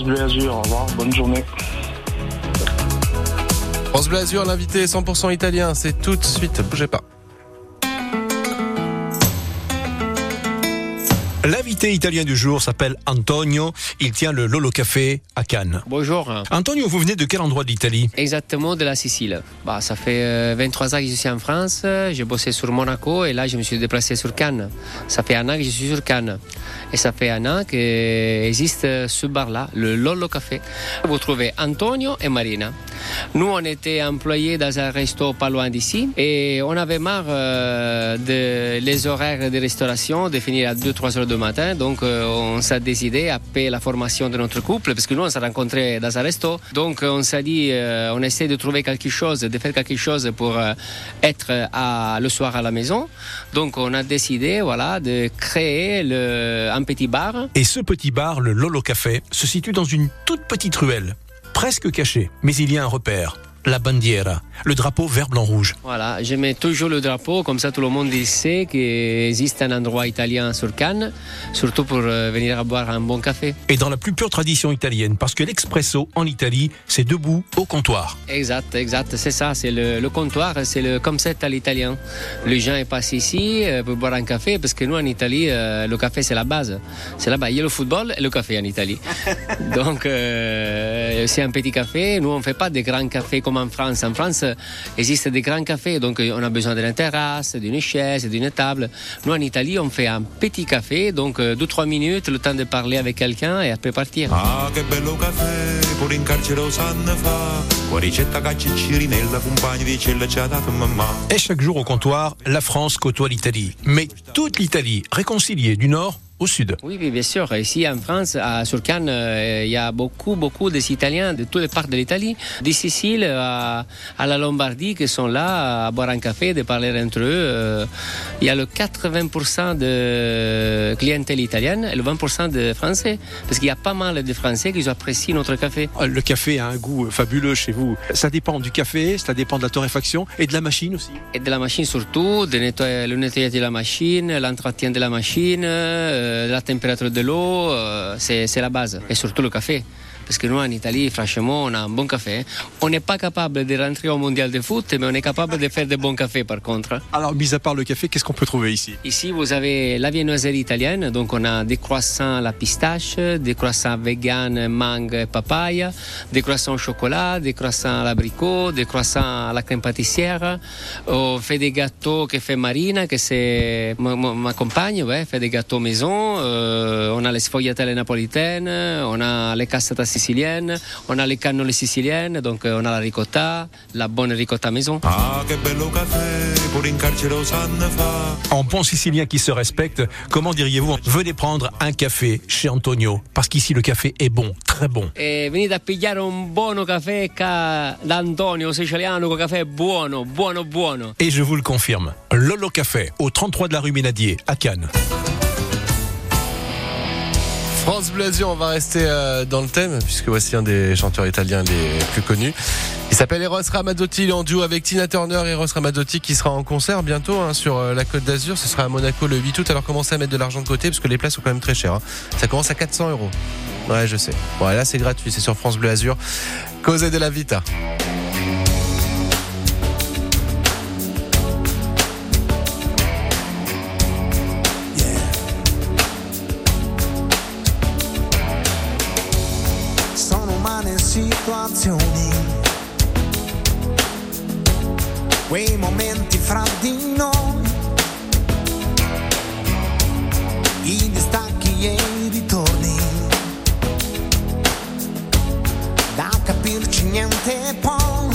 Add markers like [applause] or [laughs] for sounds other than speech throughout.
Bleu Azur, au revoir, bonne journée. France Bleu Azur, l'invité 100% italien, c'est tout de suite, bougez pas. L'invité italien du jour s'appelle Antonio. Il tient le Lolo Café à Cannes. Bonjour. Antonio, vous venez de quel endroit de l'Italie? Exactement de la Sicile. Bah, ça fait euh, 23 ans que je suis en France. J'ai bossé sur Monaco et là je me suis déplacé sur Cannes. Ça fait un an que je suis sur Cannes. Et ça fait un an qu'existe ce bar-là, le Lolo Café. Vous trouvez Antonio et Marina. Nous, on était employés dans un resto pas loin d'ici et on avait marre euh, de les horaires de restauration, de finir à 2-3 heures du matin. Donc, euh, on s'est décidé, après la formation de notre couple, parce que nous, on s'est rencontrés dans un resto. Donc, on s'est dit, euh, on essaie de trouver quelque chose, de faire quelque chose pour euh, être à, le soir à la maison. Donc, on a décidé, voilà, de créer le, un petit bar. Et ce petit bar, le Lolo Café, se situe dans une toute petite ruelle, presque cachée. Mais il y a un repère. La bandiera, le drapeau vert, blanc, rouge. Voilà, je mets toujours le drapeau, comme ça tout le monde il sait qu'il existe un endroit italien sur Cannes, surtout pour euh, venir à boire un bon café. Et dans la plus pure tradition italienne, parce que l'expresso en Italie, c'est debout au comptoir. Exact, exact, c'est ça, c'est le, le comptoir, c'est le concept à l'italien. Les gens ils passent ici euh, pour boire un café, parce que nous en Italie, euh, le café c'est la base. C'est là-bas, il y a le football et le café en Italie. [laughs] Donc euh, c'est un petit café, nous on ne fait pas des grands cafés comme en France. En France, il existe des grands cafés, donc on a besoin d'une terrasse, d'une chaise, d'une table. Nous, en Italie, on fait un petit café, donc 2-3 minutes, le temps de parler avec quelqu'un et après partir. Ah, che bello caffè, pure in carcere lo sanno fa. Con ricetta caccia cirinella, compagni di cella ci ha dato mamma. Et chaque jour au comptoir, la France côtoie l'Italie. Mais toute l'Italie, réconciliée du nord au sud. Oui, oui, bien sûr. Ici en France, à, sur Cannes, euh, il y a beaucoup, beaucoup d'Italiens de toutes les parts de l'Italie, de Sicile à, à, la Lombardie, qui sont là à boire un café, de parler entre eux. Euh, il y a le 80% de clientèle italienne et le 20% de Français, parce qu'il y a pas mal de Français qui apprécient notre café. Le café a un goût fabuleux chez vous. Ça dépend du café, ça dépend de la torréfaction et de la machine aussi. Et de la machine surtout, de nettoyer, le nettoyage de la machine, l'entretien de la machine. Euh, la température de l'eau, c'est la base. Et surtout le café. Parce que nous, en Italie, franchement, on a un bon café. On n'est pas capable de rentrer au mondial de foot, mais on est capable de faire de bons cafés par contre. Alors, mis à part le café, qu'est-ce qu'on peut trouver ici? Ici, vous avez la viennoiserie italienne. Donc, on a des croissants à la pistache, des croissants vegan, mangue et papaye, des croissants au chocolat, des croissants à l'abricot, des croissants à la crème pâtissière. On fait des gâteaux que fait Marina, que c'est ma, ma, compagne, ouais, fait des gâteaux maison. Euh, on a les sfogliatelle napolitaines, on a les cassettes sicilienne, on a les cannoli siciliennes, donc on a la ricotta, la bonne ricotta maison. Ah, che bello sanno fa. En bon sicilien qui se respecte, comment diriez-vous Venez prendre un café chez Antonio, parce qu'ici le café est bon, très bon. E venite a pigliare un buono caffè ca da Antonio siciliano, con caffè buono, buono, buono. Et je vous le confirme, Lolo Café, au 33 de la rue Ménadier, à Cannes. France Azur, on va rester euh, dans le thème, puisque voici un des chanteurs italiens les plus connus. Il s'appelle Eros Ramazzotti, il est en duo avec Tina Turner. Eros Ramazzotti qui sera en concert bientôt hein, sur euh, la Côte d'Azur. Ce sera à Monaco le 8 août. Alors commencez à mettre de l'argent de côté, parce que les places sont quand même très chères. Hein. Ça commence à 400 euros. Ouais, je sais. Bon, là c'est gratuit, c'est sur France Bleu Azur. Cause de la Vita. Situazioni, quei momenti fra di noi, i distacchi e i ritorni, da capirci niente poi,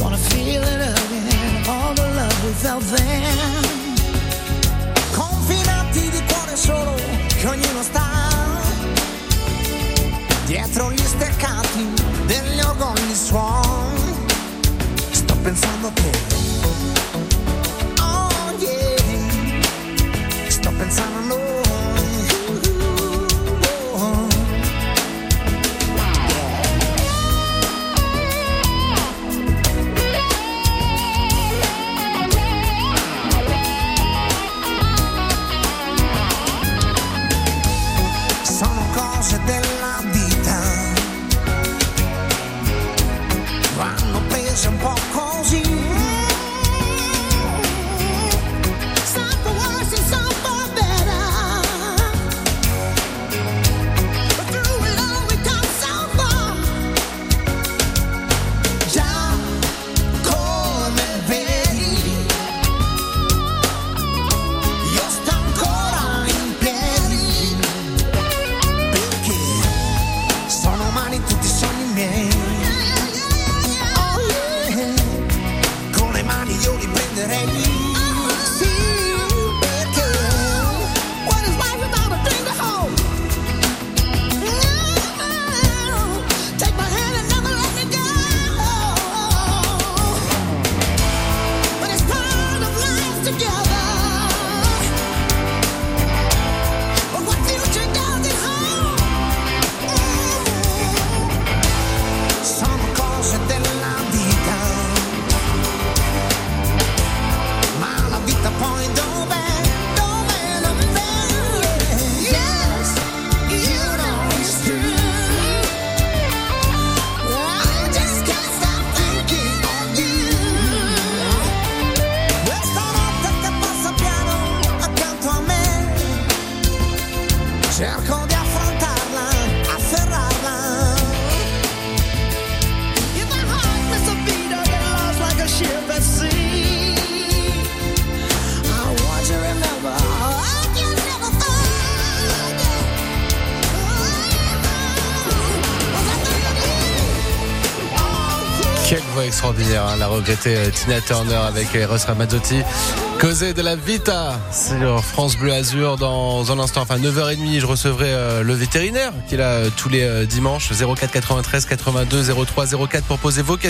Wanna feel it again, all the love we felt then. Confinati di cuore solo, che ognuno sta dietro gli steccati degli orgogli suon. 想跑 extraordinaire, hein, la regrettée euh, Tina Turner avec Eros Ramazzotti. Causé de la Vita sur France Bleu Azur dans un instant, enfin 9h30, je recevrai euh, le vétérinaire qui est là euh, tous les euh, dimanches 04 93 82 03 04 pour poser vos questions.